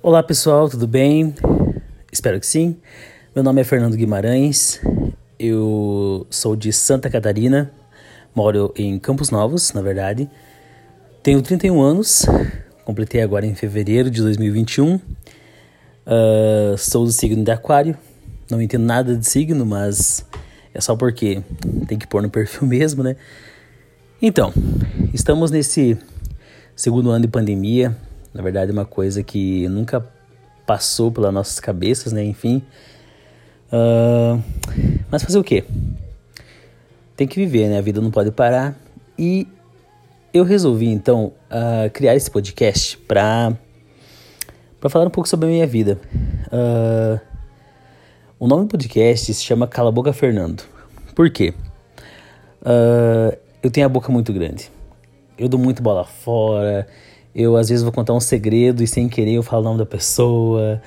Olá pessoal, tudo bem? Espero que sim. Meu nome é Fernando Guimarães, eu sou de Santa Catarina, moro em Campos Novos, na verdade. Tenho 31 anos, completei agora em fevereiro de 2021. Uh, ah, sou do signo de Aquário, não entendo nada de signo, mas é só porque tem que pôr no perfil mesmo, né? Então, estamos nesse segundo ano de pandemia, na verdade, é uma coisa que nunca passou pelas nossas cabeças, né? Enfim. Uh, mas fazer o quê? Tem que viver, né? A vida não pode parar. E eu resolvi, então, uh, criar esse podcast para para falar um pouco sobre a minha vida. Uh, o nome do podcast se chama Cala a Boca Fernando. Por quê? Uh, eu tenho a boca muito grande. Eu dou muito bola fora. Eu às vezes vou contar um segredo e sem querer eu falo o nome da pessoa.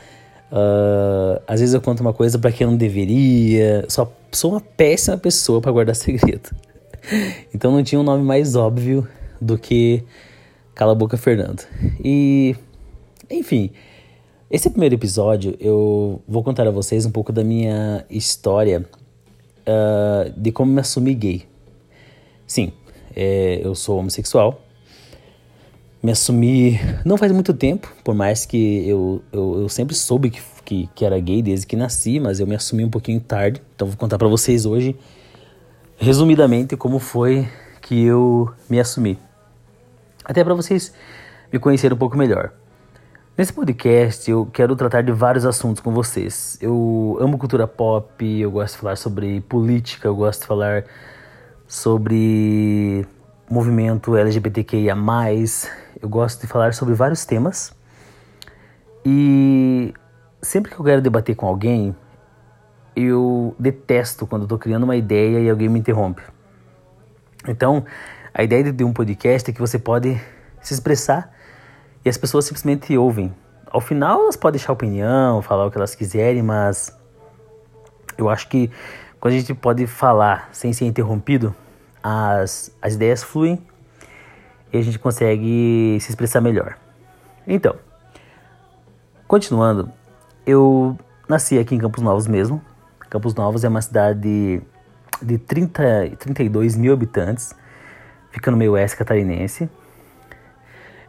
Uh, às vezes eu conto uma coisa para quem não deveria. Só sou uma péssima pessoa para guardar segredo. então não tinha um nome mais óbvio do que Cala a Boca Fernando. E enfim, esse primeiro episódio eu vou contar a vocês um pouco da minha história uh, de como me assumi gay. Sim, é, eu sou homossexual me assumi não faz muito tempo, por mais que eu, eu, eu sempre soube que, que, que, era gay desde que nasci, mas eu me assumi um pouquinho tarde. Então vou contar para vocês hoje, resumidamente, como foi que eu me assumi. Até para vocês me conhecerem um pouco melhor. Nesse podcast eu quero tratar de vários assuntos com vocês. Eu amo cultura pop, eu gosto de falar sobre política, eu gosto de falar sobre movimento LGBTQIA+, eu gosto de falar sobre vários temas e sempre que eu quero debater com alguém, eu detesto quando estou criando uma ideia e alguém me interrompe. Então, a ideia de um podcast é que você pode se expressar e as pessoas simplesmente ouvem. Ao final, elas podem deixar opinião, falar o que elas quiserem, mas eu acho que quando a gente pode falar sem ser interrompido, as, as ideias fluem e a gente consegue se expressar melhor. Então, continuando, eu nasci aqui em Campos Novos mesmo. Campos Novos é uma cidade de 30, 32 mil habitantes, fica no meio oeste catarinense.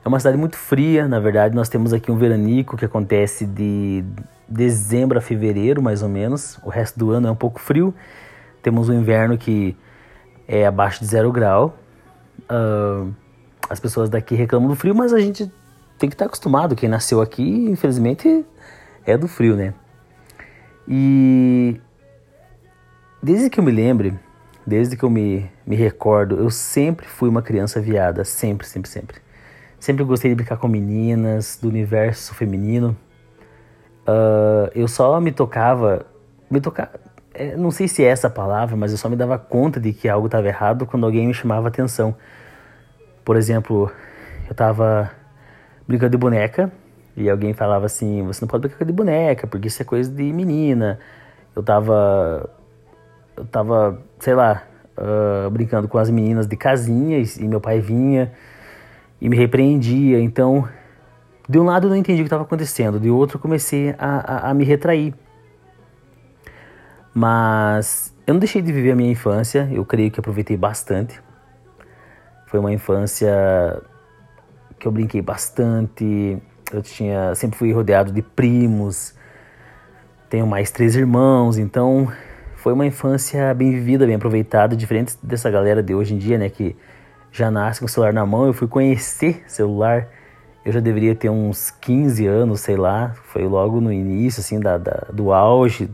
É uma cidade muito fria, na verdade. Nós temos aqui um veranico que acontece de dezembro a fevereiro, mais ou menos. O resto do ano é um pouco frio. Temos um inverno que é abaixo de zero grau. Uh, as pessoas daqui reclamam do frio, mas a gente tem que estar acostumado. Quem nasceu aqui, infelizmente, é do frio, né? E desde que eu me lembre, desde que eu me, me recordo, eu sempre fui uma criança viada, sempre, sempre, sempre. Sempre gostei de brincar com meninas, do universo feminino. Uh, eu só me tocava, me tocava, é, não sei se é essa palavra, mas eu só me dava conta de que algo estava errado quando alguém me chamava atenção. Por exemplo, eu tava brincando de boneca e alguém falava assim: você não pode brincar de boneca porque isso é coisa de menina. Eu tava. Eu tava, sei lá, uh, brincando com as meninas de casinha e, meu pai vinha e me repreendia. Então, de um lado eu não entendi o que estava acontecendo, de outro eu comecei a, a, a me retrair. Mas eu não deixei de viver a minha infância, eu creio que aproveitei bastante. Foi uma infância que eu brinquei bastante. Eu tinha, sempre fui rodeado de primos. Tenho mais três irmãos, então foi uma infância bem vivida, bem aproveitada, diferente dessa galera de hoje em dia, né, que já nasce com o celular na mão. Eu fui conhecer celular, eu já deveria ter uns 15 anos, sei lá. Foi logo no início, assim, da, da do auge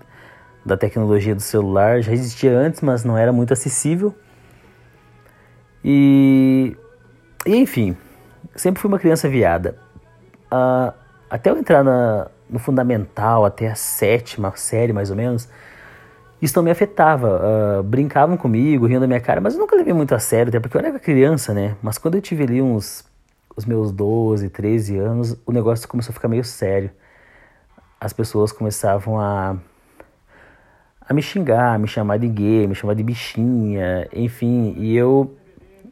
da tecnologia do celular. Já existia antes, mas não era muito acessível. E, e enfim, sempre fui uma criança viada. Uh, até eu entrar na, no fundamental, até a sétima série mais ou menos, isso não me afetava. Uh, brincavam comigo, riam da minha cara, mas eu nunca levei muito a sério, até porque eu era criança, né? Mas quando eu tive ali uns os meus 12, 13 anos, o negócio começou a ficar meio sério. As pessoas começavam a, a me xingar, me chamar de gay, me chamar de bichinha, enfim, e eu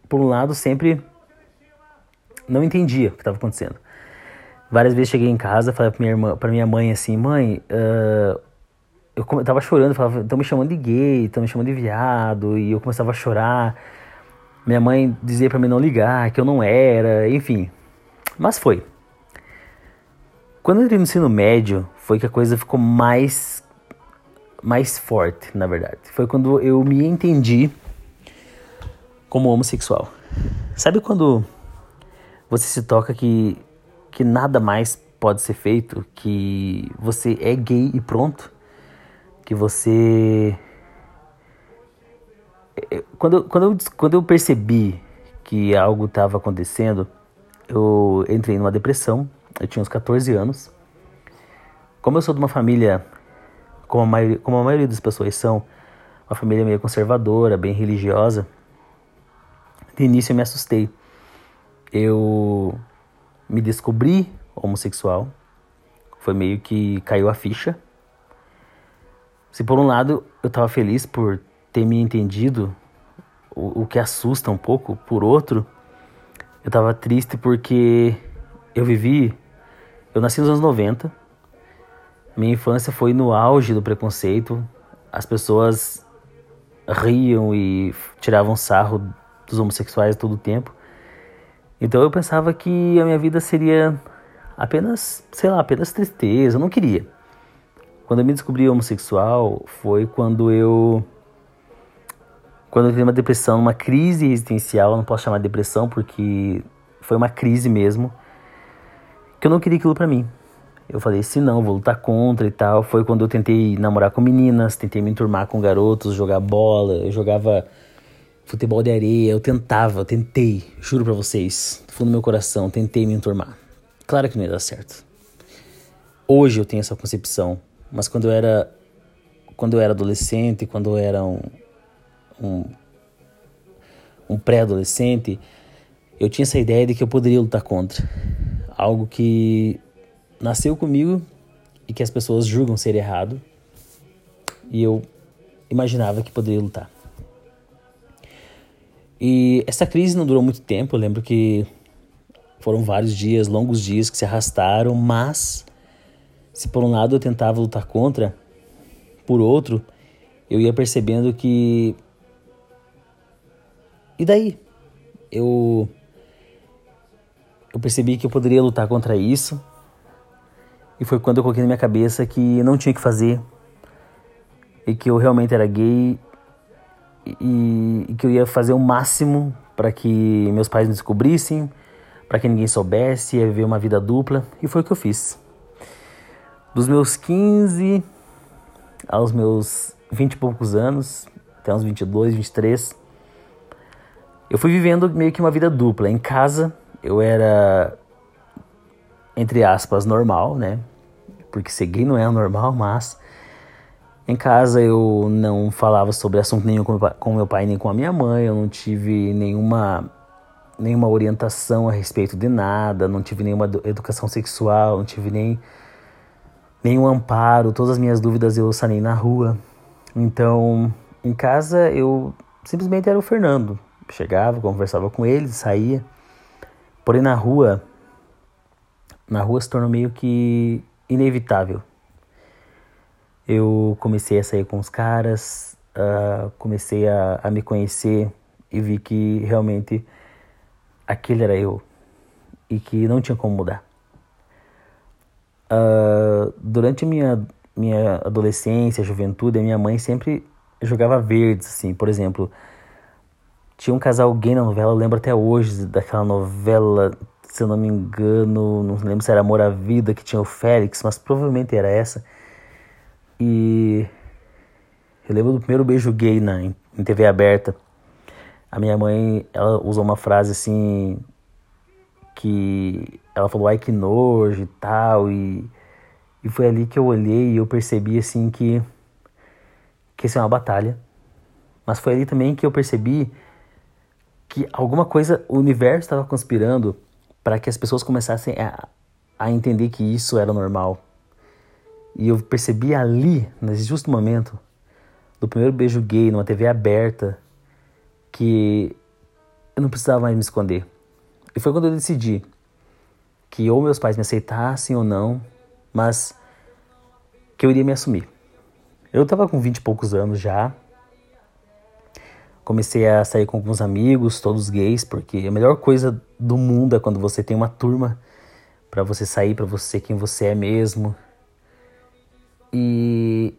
por um lado, sempre não entendia o que estava acontecendo. Várias vezes cheguei em casa, falei pra minha, irmã, pra minha mãe assim, mãe, uh, eu tava chorando, falava, estão me chamando de gay, estão me chamando de viado, e eu começava a chorar. Minha mãe dizia para mim não ligar, que eu não era, enfim. Mas foi. Quando eu entrei no ensino médio, foi que a coisa ficou mais mais forte, na verdade. Foi quando eu me entendi como homossexual. Sabe quando você se toca que que nada mais pode ser feito, que você é gay e pronto, que você quando, quando, eu, quando eu percebi que algo estava acontecendo, eu entrei numa depressão. Eu tinha uns 14 anos. Como eu sou de uma família, como a maioria, como a maioria das pessoas são, uma família meio conservadora, bem religiosa, de início eu me assustei. Eu me descobri homossexual. Foi meio que caiu a ficha. Se por um lado eu estava feliz por ter me entendido, o, o que assusta um pouco, por outro, eu estava triste porque eu vivi. Eu nasci nos anos 90. Minha infância foi no auge do preconceito. As pessoas riam e tiravam sarro dos homossexuais todo o tempo. Então eu pensava que a minha vida seria apenas, sei lá, apenas tristeza. Eu não queria. Quando eu me descobri homossexual foi quando eu quando eu tive uma depressão, uma crise existencial, eu não posso chamar de depressão porque foi uma crise mesmo, que eu não queria aquilo para mim. Eu falei, se não, vou lutar contra e tal. Foi quando eu tentei namorar com meninas, tentei me enturmar com garotos, jogar bola, eu jogava futebol de areia, eu tentava, eu tentei, juro pra vocês, do fundo do meu coração, tentei me enturmar. Claro que não ia dar certo. Hoje eu tenho essa concepção, mas quando eu era quando eu era adolescente, quando eu era um, um, um pré-adolescente, eu tinha essa ideia de que eu poderia lutar contra. Algo que nasceu comigo e que as pessoas julgam ser errado. E eu imaginava que poderia lutar. E essa crise não durou muito tempo, eu lembro que foram vários dias, longos dias que se arrastaram, mas se por um lado eu tentava lutar contra, por outro, eu ia percebendo que e daí? Eu eu percebi que eu poderia lutar contra isso. E foi quando eu coloquei na minha cabeça que não tinha que fazer. E que eu realmente era gay. E, e que eu ia fazer o máximo para que meus pais me descobrissem, para que ninguém soubesse, ia viver uma vida dupla. E foi o que eu fiz. Dos meus 15 aos meus 20 e poucos anos, até uns 22, 23, eu fui vivendo meio que uma vida dupla. Em casa, eu era, entre aspas, normal, né? Porque gay não é normal, mas. Em casa eu não falava sobre assunto nenhum com meu pai nem com a minha mãe, eu não tive nenhuma, nenhuma orientação a respeito de nada, não tive nenhuma educação sexual, não tive nem nenhum amparo, todas as minhas dúvidas eu sanei na rua. Então, em casa eu simplesmente era o Fernando, chegava, conversava com ele, saía. Porém na rua, na rua se tornou meio que inevitável. Eu comecei a sair com os caras, uh, comecei a, a me conhecer e vi que realmente aquele era eu e que não tinha como mudar. Uh, durante minha, minha adolescência, juventude, a minha mãe sempre jogava verdes, assim, por exemplo, tinha um casal gay na novela, eu lembro até hoje daquela novela, se eu não me engano, não lembro se era Amor à Vida, que tinha o Félix, mas provavelmente era essa. E eu lembro do primeiro beijo gay na, em, TV aberta. A minha mãe, ela usou uma frase assim, que ela falou, ai que nojo e tal, e, e foi ali que eu olhei e eu percebi assim que, que isso é uma batalha. Mas foi ali também que eu percebi que alguma coisa, o universo estava conspirando para que as pessoas começassem a, a entender que isso era normal. E eu percebi ali, nesse justo momento, do primeiro beijo gay numa TV aberta, que eu não precisava mais me esconder. E foi quando eu decidi que ou meus pais me aceitassem ou não, mas que eu iria me assumir. Eu tava com 20 e poucos anos já. Comecei a sair com alguns amigos, todos gays, porque a melhor coisa do mundo é quando você tem uma turma para você sair, para você ser quem você é mesmo. E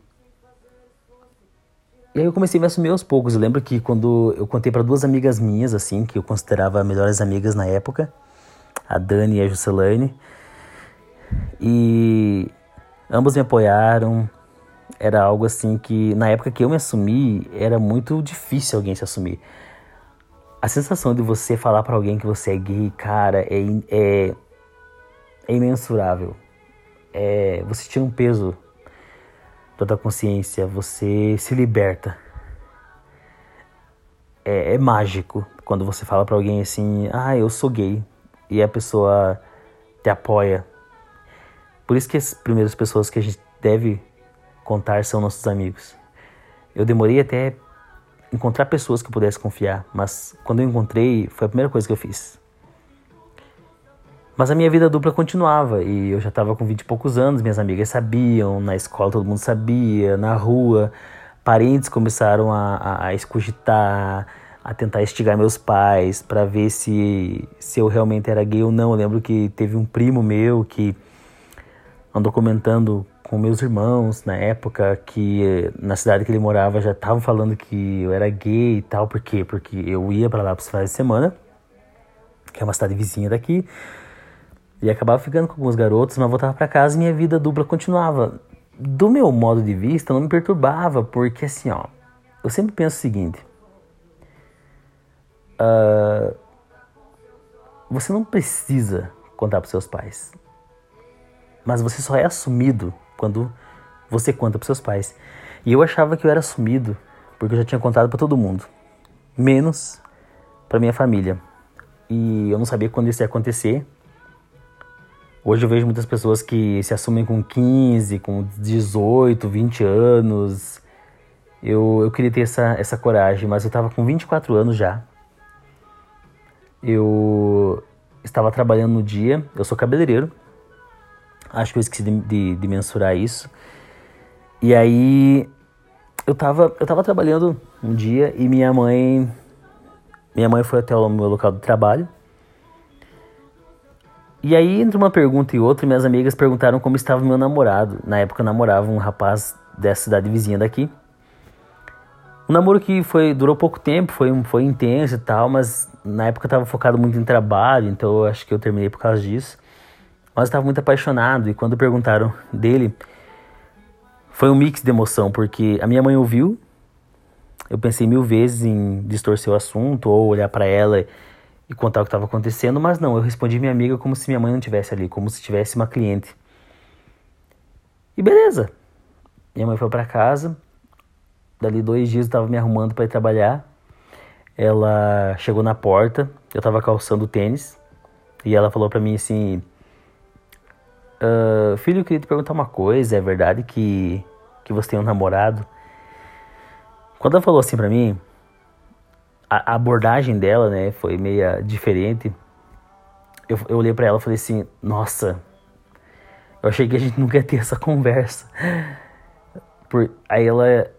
e aí eu comecei a me assumir aos poucos. Eu lembro que quando eu contei para duas amigas minhas, assim, que eu considerava melhores amigas na época, a Dani e a Juscelane, e ambos me apoiaram. Era algo assim que, na época que eu me assumi, era muito difícil alguém se assumir. A sensação de você falar para alguém que você é gay, cara, é, é, é imensurável. É, você tira um peso toda a consciência, você se liberta. É, é mágico quando você fala para alguém assim, ah, eu sou gay, e a pessoa te apoia. Por isso que as primeiras pessoas que a gente deve contar são nossos amigos. Eu demorei até encontrar pessoas que eu pudesse confiar, mas quando eu encontrei, foi a primeira coisa que eu fiz. Mas a minha vida dupla continuava e eu já estava com 20 e poucos anos, minhas amigas sabiam, na escola todo mundo sabia, na rua, parentes começaram a, a, a escogitar, a tentar instigar meus pais para ver se, se eu realmente era gay ou não. Eu lembro que teve um primo meu que andou comentando com meus irmãos na época que na cidade que ele morava já estavam falando que eu era gay e tal. Por quê? Porque eu ia para lá para finais de semana, que é uma cidade vizinha daqui. E acabava ficando com alguns garotos, mas voltava para casa e minha vida dupla continuava. Do meu modo de vista, não me perturbava, porque assim, ó, eu sempre penso o seguinte: uh, você não precisa contar para seus pais, mas você só é assumido quando você conta para seus pais. E eu achava que eu era assumido porque eu já tinha contado para todo mundo, menos para minha família. E eu não sabia quando isso ia acontecer. Hoje eu vejo muitas pessoas que se assumem com 15, com 18, 20 anos. Eu, eu queria ter essa, essa coragem, mas eu estava com 24 anos já. Eu estava trabalhando no dia, eu sou cabeleireiro. Acho que eu esqueci de, de, de mensurar isso. E aí eu estava eu tava trabalhando um dia e minha mãe minha mãe foi até o meu local de trabalho e aí, entre uma pergunta e outra, minhas amigas perguntaram como estava meu namorado. Na época eu namorava um rapaz dessa cidade vizinha daqui. Um namoro que foi, durou pouco tempo, foi, foi intenso e tal, mas na época eu estava focado muito em trabalho, então eu acho que eu terminei por causa disso. Mas estava muito apaixonado e quando perguntaram dele, foi um mix de emoção, porque a minha mãe ouviu, eu pensei mil vezes em distorcer o assunto ou olhar para ela e contar o que estava acontecendo, mas não, eu respondi minha amiga como se minha mãe não tivesse ali, como se tivesse uma cliente. E beleza. Minha mãe foi para casa. Dali dois dias eu estava me arrumando para ir trabalhar. Ela chegou na porta, eu estava calçando tênis e ela falou para mim assim: uh, Filho, eu queria te perguntar uma coisa. É verdade que que você tem um namorado? Quando ela falou assim para mim, a, abordagem dela, né, foi meia diferente. Eu, eu olhei para ela e falei assim: Nossa, eu achei que a gente nunca ia ter essa conversa. Por, aí ela.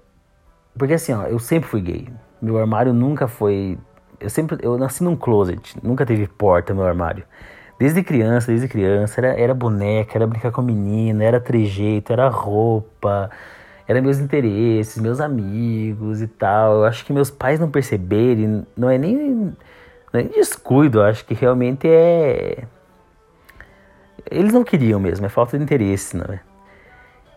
Porque assim, ó, eu sempre fui gay. Meu armário nunca foi. Eu sempre. Eu nasci num closet, nunca teve porta meu armário. Desde criança, desde criança, era, era boneca, era brincar com menina, era trejeito, era roupa eram meus interesses, meus amigos e tal. Eu acho que meus pais não perceberem, não é nem, não é nem descuido, acho que realmente é. Eles não queriam mesmo, é falta de interesse, não é?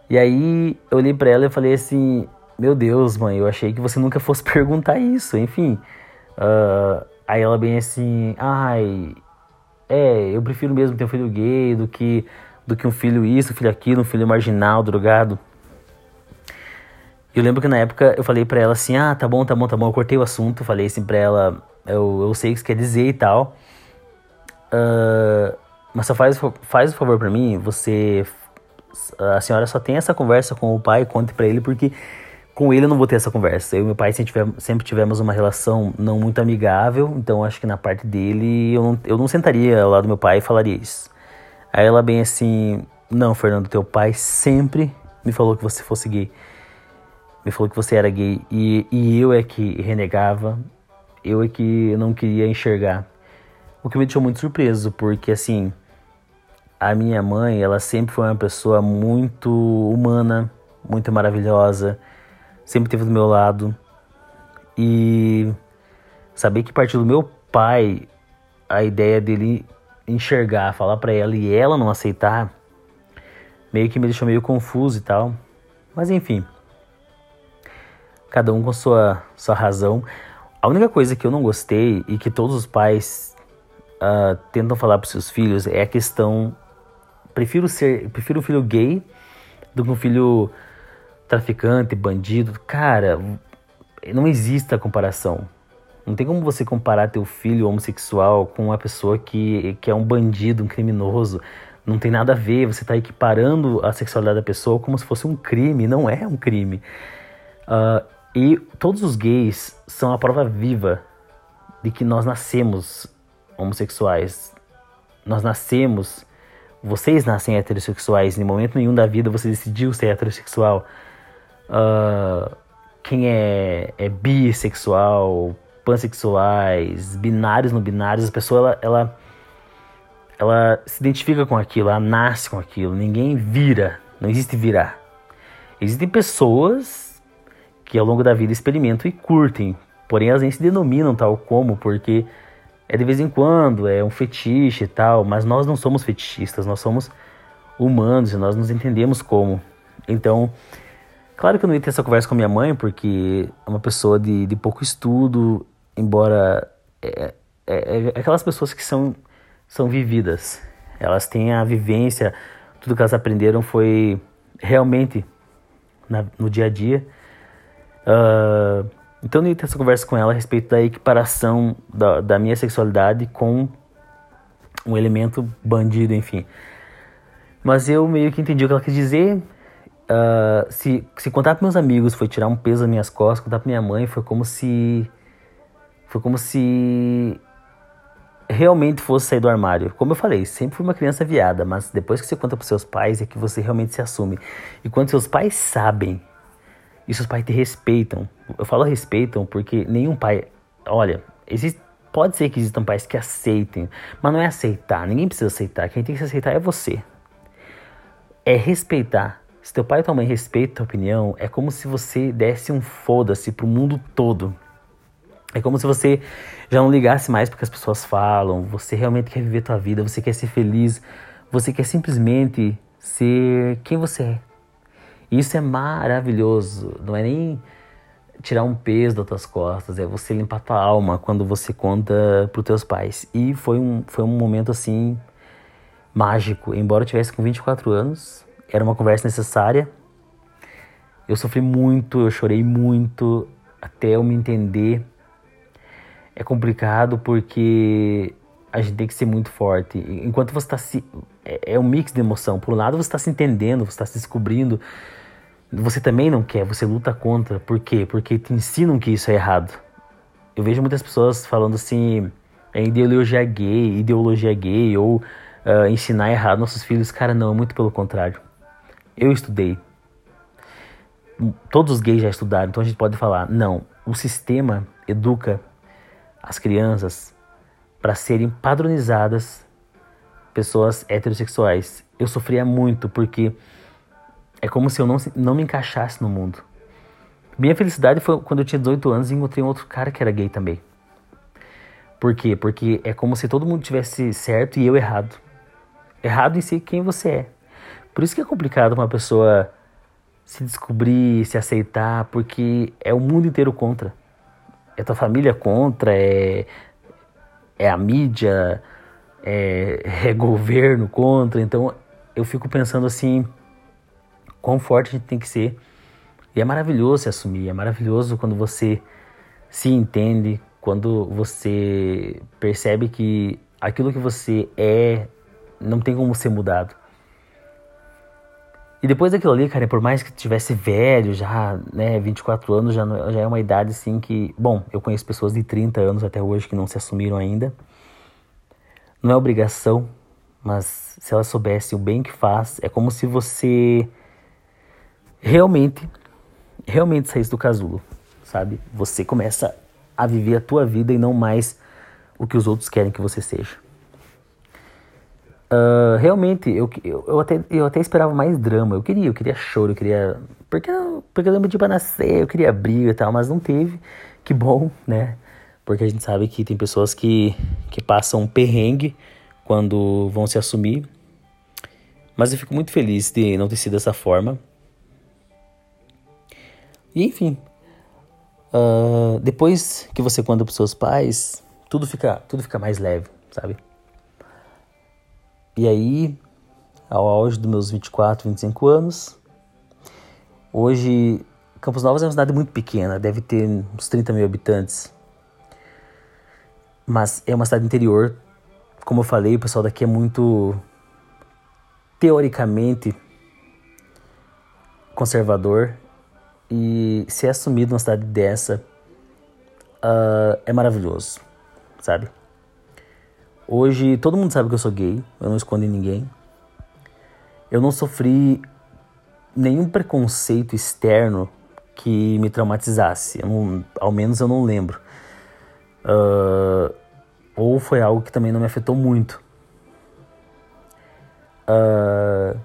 E aí eu olhei pra ela e falei assim: Meu Deus, mãe, eu achei que você nunca fosse perguntar isso, enfim. Uh, aí ela bem assim: Ai, é, eu prefiro mesmo ter um filho gay do que, do que um filho isso, um filho aquilo, um filho marginal, drogado. Eu lembro que na época eu falei pra ela assim, ah, tá bom, tá bom, tá bom. Eu cortei o assunto, falei assim pra ela, eu, eu sei o que você quer dizer e tal. Uh, mas só faz, faz o favor pra mim, você. A senhora só tem essa conversa com o pai, conte pra ele, porque com ele eu não vou ter essa conversa. Eu e meu pai sempre tivemos, uma relação não muito amigável, então acho que na parte dele eu não, eu não sentaria lado do meu pai e falaria isso. Aí ela bem assim, não, Fernando, teu pai sempre me falou que você fosse gay. Me falou que você era gay. E, e eu é que renegava, eu é que não queria enxergar. O que me deixou muito surpreso, porque assim, a minha mãe, ela sempre foi uma pessoa muito humana, muito maravilhosa, sempre esteve do meu lado. E saber que partiu do meu pai a ideia dele enxergar, falar para ela e ela não aceitar, meio que me deixou meio confuso e tal. Mas enfim, cada um com sua, sua razão. A única coisa que eu não gostei e que todos os pais uh, tentam falar para seus filhos é a questão prefiro ser prefiro um filho gay do que um filho traficante, bandido. Cara, não existe a comparação. Não tem como você comparar teu filho homossexual com uma pessoa que, que é um bandido, um criminoso. Não tem nada a ver. Você está equiparando a sexualidade da pessoa como se fosse um crime. Não é um crime. Uh, e todos os gays são a prova viva de que nós nascemos homossexuais. Nós nascemos. Vocês nascem heterossexuais. Em momento nenhum da vida você decidiu ser heterossexual. Uh, quem é, é bissexual, pansexuais, binários não binários, a pessoa ela, ela, ela se identifica com aquilo, ela nasce com aquilo, ninguém vira, não existe virar. Existem pessoas que ao longo da vida experimentam e curtem, porém elas nem se denominam tal como, porque é de vez em quando, é um fetiche e tal, mas nós não somos fetichistas, nós somos humanos e nós nos entendemos como. Então, claro que eu não ia ter essa conversa com minha mãe, porque é uma pessoa de, de pouco estudo, embora é, é, é, aquelas pessoas que são, são vividas, elas têm a vivência, tudo que elas aprenderam foi realmente na, no dia a dia. Uh, então eu ia ter essa conversa com ela a respeito da equiparação da, da minha sexualidade com um elemento bandido, enfim. Mas eu meio que entendi o que ela quis dizer. Uh, se, se contar para meus amigos foi tirar um peso das minhas costas, contar para minha mãe foi como se foi como se realmente fosse sair do armário. Como eu falei, sempre fui uma criança viada, mas depois que você conta para seus pais é que você realmente se assume. E quando seus pais sabem e seus pais te respeitam, eu falo respeitam porque nenhum pai, olha, existe Pode ser que existam pais que aceitem, mas não é aceitar. Ninguém precisa aceitar. Quem tem que se aceitar é você. É respeitar. Se teu pai e tua mãe respeitam tua opinião, é como se você desse um foda-se pro mundo todo. É como se você já não ligasse mais porque as pessoas falam, você realmente quer viver tua vida, você quer ser feliz, você quer simplesmente ser quem você é. E isso é maravilhoso, não é nem tirar um peso das tuas costas, é você limpar tua alma quando você conta pros teus pais. E foi um, foi um momento assim mágico, embora eu tivesse com 24 anos, era uma conversa necessária. Eu sofri muito, eu chorei muito até eu me entender é complicado porque a gente tem que ser muito forte. Enquanto você está se. É, é, um mix de emoção. Por um lado, você está se entendendo, você está se descobrindo. Você também não quer, você luta contra. Por quê? Porque te ensinam que isso é errado. Eu vejo muitas pessoas falando assim. É ideologia gay, ideologia gay, ou uh, ensinar errado nossos filhos. Cara, não, é muito pelo contrário. Eu estudei. Todos os gays já estudaram, então a gente pode falar: não, o sistema educa as crianças para serem padronizadas pessoas heterossexuais. Eu sofria muito porque é como se eu não, não me encaixasse no mundo. Minha felicidade foi quando eu tinha 18 anos e encontrei um outro cara que era gay também. Por quê? Porque é como se todo mundo tivesse certo e eu errado. Errado em si quem você é. Por isso que é complicado uma pessoa se descobrir, se aceitar, porque é o mundo inteiro contra é tua família contra, é, é a mídia, é, é governo contra. Então eu fico pensando assim, quão forte a gente tem que ser. E é maravilhoso se assumir, é maravilhoso quando você se entende, quando você percebe que aquilo que você é não tem como ser mudado. E depois daquilo ali, cara, por mais que tivesse velho já, né, 24 anos, já, já é uma idade assim que. Bom, eu conheço pessoas de 30 anos até hoje que não se assumiram ainda. Não é obrigação mas se ela soubesse o bem que faz, é como se você realmente, realmente saísse do casulo, sabe? Você começa a viver a tua vida e não mais o que os outros querem que você seja. Uh, realmente, eu, eu, até, eu até esperava mais drama. Eu queria, eu queria choro, eu queria. Porque, porque eu lembro de nascer, eu queria briga e tal, mas não teve. Que bom, né? Porque a gente sabe que tem pessoas que, que passam um perrengue quando vão se assumir. Mas eu fico muito feliz de não ter sido dessa forma. E enfim, uh, depois que você conta pros seus pais, tudo fica, tudo fica mais leve, sabe? E aí, ao auge dos meus 24, 25 anos, hoje Campos Novos é uma cidade muito pequena, deve ter uns 30 mil habitantes. Mas é uma cidade interior, como eu falei, o pessoal daqui é muito teoricamente conservador e ser assumido numa cidade dessa uh, é maravilhoso, sabe? Hoje todo mundo sabe que eu sou gay, eu não escondo em ninguém. Eu não sofri nenhum preconceito externo que me traumatizasse. Não, ao menos eu não lembro. Uh, ou foi algo que também não me afetou muito. Uh,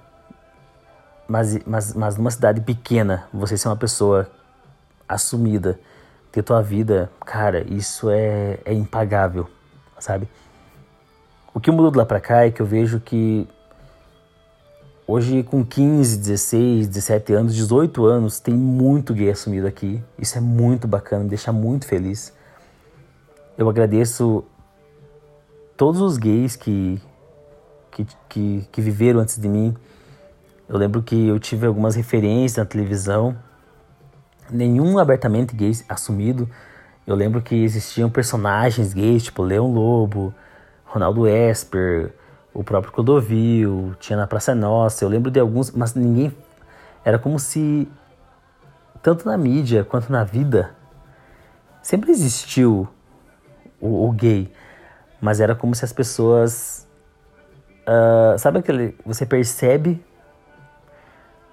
mas, mas, mas numa cidade pequena, você ser uma pessoa assumida, ter tua vida, cara, isso é, é impagável, sabe? O que mudou de lá pra cá é que eu vejo que hoje com 15, 16, 17 anos, 18 anos, tem muito gay assumido aqui. Isso é muito bacana, me deixa muito feliz. Eu agradeço todos os gays que, que, que, que viveram antes de mim. Eu lembro que eu tive algumas referências na televisão, nenhum abertamente gay assumido. Eu lembro que existiam personagens gays, tipo Leão Lobo, Ronaldo Esper, o próprio Clodovil, tinha na Praça Nossa. Eu lembro de alguns, mas ninguém. Era como se, tanto na mídia quanto na vida, sempre existiu o, o gay, mas era como se as pessoas. Uh, sabe aquele. Você percebe,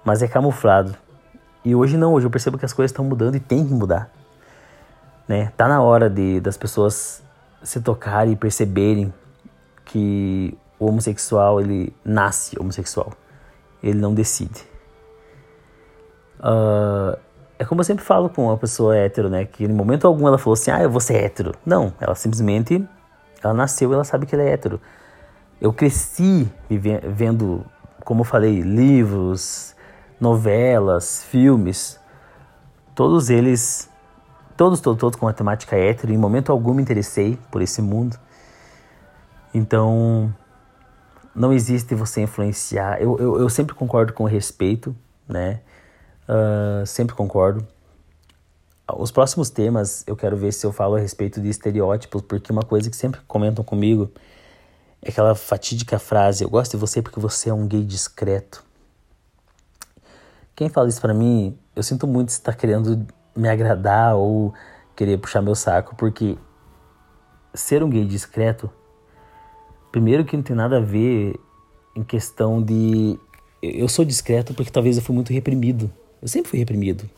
mas é camuflado. E hoje não, hoje eu percebo que as coisas estão mudando e tem que mudar. Né? Tá na hora de, das pessoas se tocarem e perceberem que o homossexual ele nasce homossexual, ele não decide. Uh, é como eu sempre falo com uma pessoa hétero, né? Que em momento algum ela falou assim, ah, eu vou ser hétero. Não, ela simplesmente, ela nasceu e ela sabe que ela é hétero. Eu cresci vendo, como eu falei, livros, novelas, filmes, todos eles, todos, todos, todos com a temática hétero. Em momento algum me interessei por esse mundo. Então, não existe você influenciar. Eu, eu, eu sempre concordo com respeito, né? Uh, sempre concordo. Os próximos temas eu quero ver se eu falo a respeito de estereótipos, porque uma coisa que sempre comentam comigo é aquela fatídica frase: Eu gosto de você porque você é um gay discreto. Quem fala isso para mim, eu sinto muito estar tá querendo me agradar ou querer puxar meu saco, porque ser um gay discreto Primeiro que não tem nada a ver em questão de. Eu sou discreto porque talvez eu fui muito reprimido. Eu sempre fui reprimido.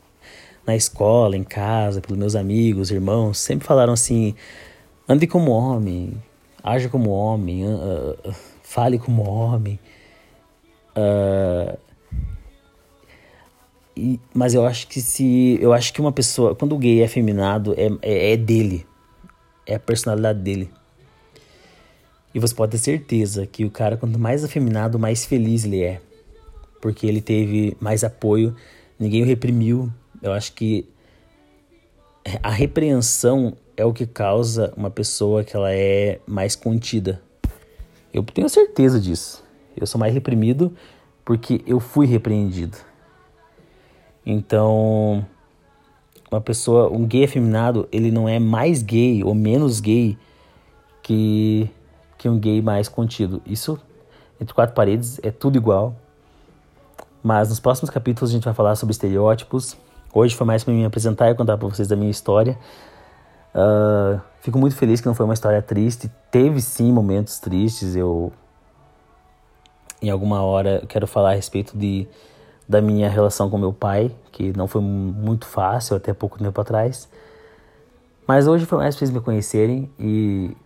Na escola, em casa, pelos meus amigos, irmãos, sempre falaram assim: ande como homem, haja como homem, uh, fale como homem. Uh, e, mas eu acho que se. Eu acho que uma pessoa. Quando o gay é afeminado, é, é, é dele. É a personalidade dele. E você pode ter certeza que o cara, quanto mais afeminado, mais feliz ele é. Porque ele teve mais apoio, ninguém o reprimiu. Eu acho que a repreensão é o que causa uma pessoa que ela é mais contida. Eu tenho certeza disso. Eu sou mais reprimido porque eu fui repreendido. Então, uma pessoa, um gay afeminado, ele não é mais gay ou menos gay que que um gay mais contido. Isso, entre quatro paredes, é tudo igual. Mas nos próximos capítulos a gente vai falar sobre estereótipos. Hoje foi mais para me apresentar e contar para vocês da minha história. Uh, fico muito feliz que não foi uma história triste. Teve sim momentos tristes. Eu em alguma hora quero falar a respeito de, da minha relação com meu pai, que não foi muito fácil até pouco tempo atrás. Mas hoje foi mais para vocês me conhecerem e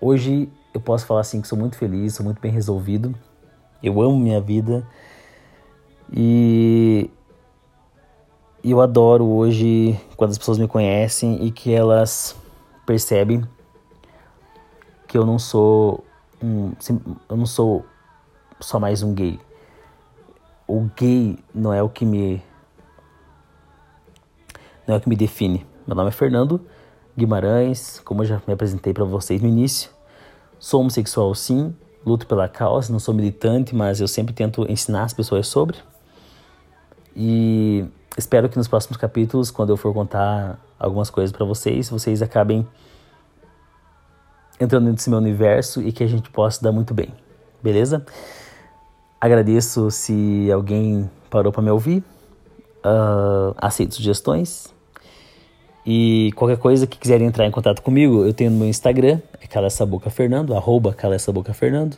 hoje eu posso falar assim que sou muito feliz, sou muito bem resolvido. Eu amo minha vida e eu adoro hoje quando as pessoas me conhecem e que elas percebem que eu não sou um, eu não sou só mais um gay. O gay não é o que me não é o que me define. Meu nome é Fernando Guimarães, como eu já me apresentei para vocês no início. Sou homossexual sim, luto pela causa, não sou militante, mas eu sempre tento ensinar as pessoas sobre. E espero que nos próximos capítulos, quando eu for contar algumas coisas para vocês, vocês acabem entrando nesse meu universo e que a gente possa dar muito bem. Beleza? Agradeço se alguém parou para me ouvir. Uh, aceito sugestões. E qualquer coisa que quiserem entrar em contato comigo, eu tenho no meu Instagram, é Cala Essa Boca Fernando, arroba Cala Essa Boca Fernando.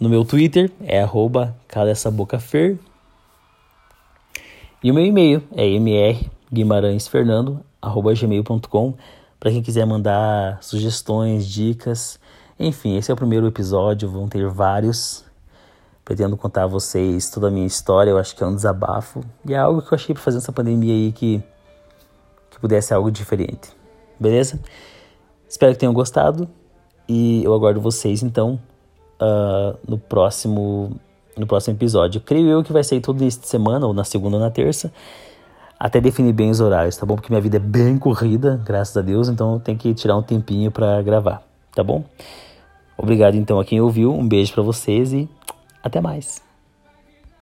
No meu Twitter é arroba Cala Essa Boca Fer. E o meu e-mail é mrguimarãesfernando.gmail.com para quem quiser mandar sugestões, dicas. Enfim, esse é o primeiro episódio, vão ter vários. Pretendo contar a vocês toda a minha história, eu acho que é um desabafo. E é algo que eu achei para fazer nessa pandemia aí que pudesse algo diferente. Beleza? Espero que tenham gostado e eu aguardo vocês então uh, no próximo no próximo episódio. Creio eu que vai sair todo esta semana, ou na segunda ou na terça. Até definir bem os horários, tá bom? Porque minha vida é bem corrida, graças a Deus, então eu tenho que tirar um tempinho para gravar, tá bom? Obrigado então a quem ouviu, um beijo para vocês e até mais.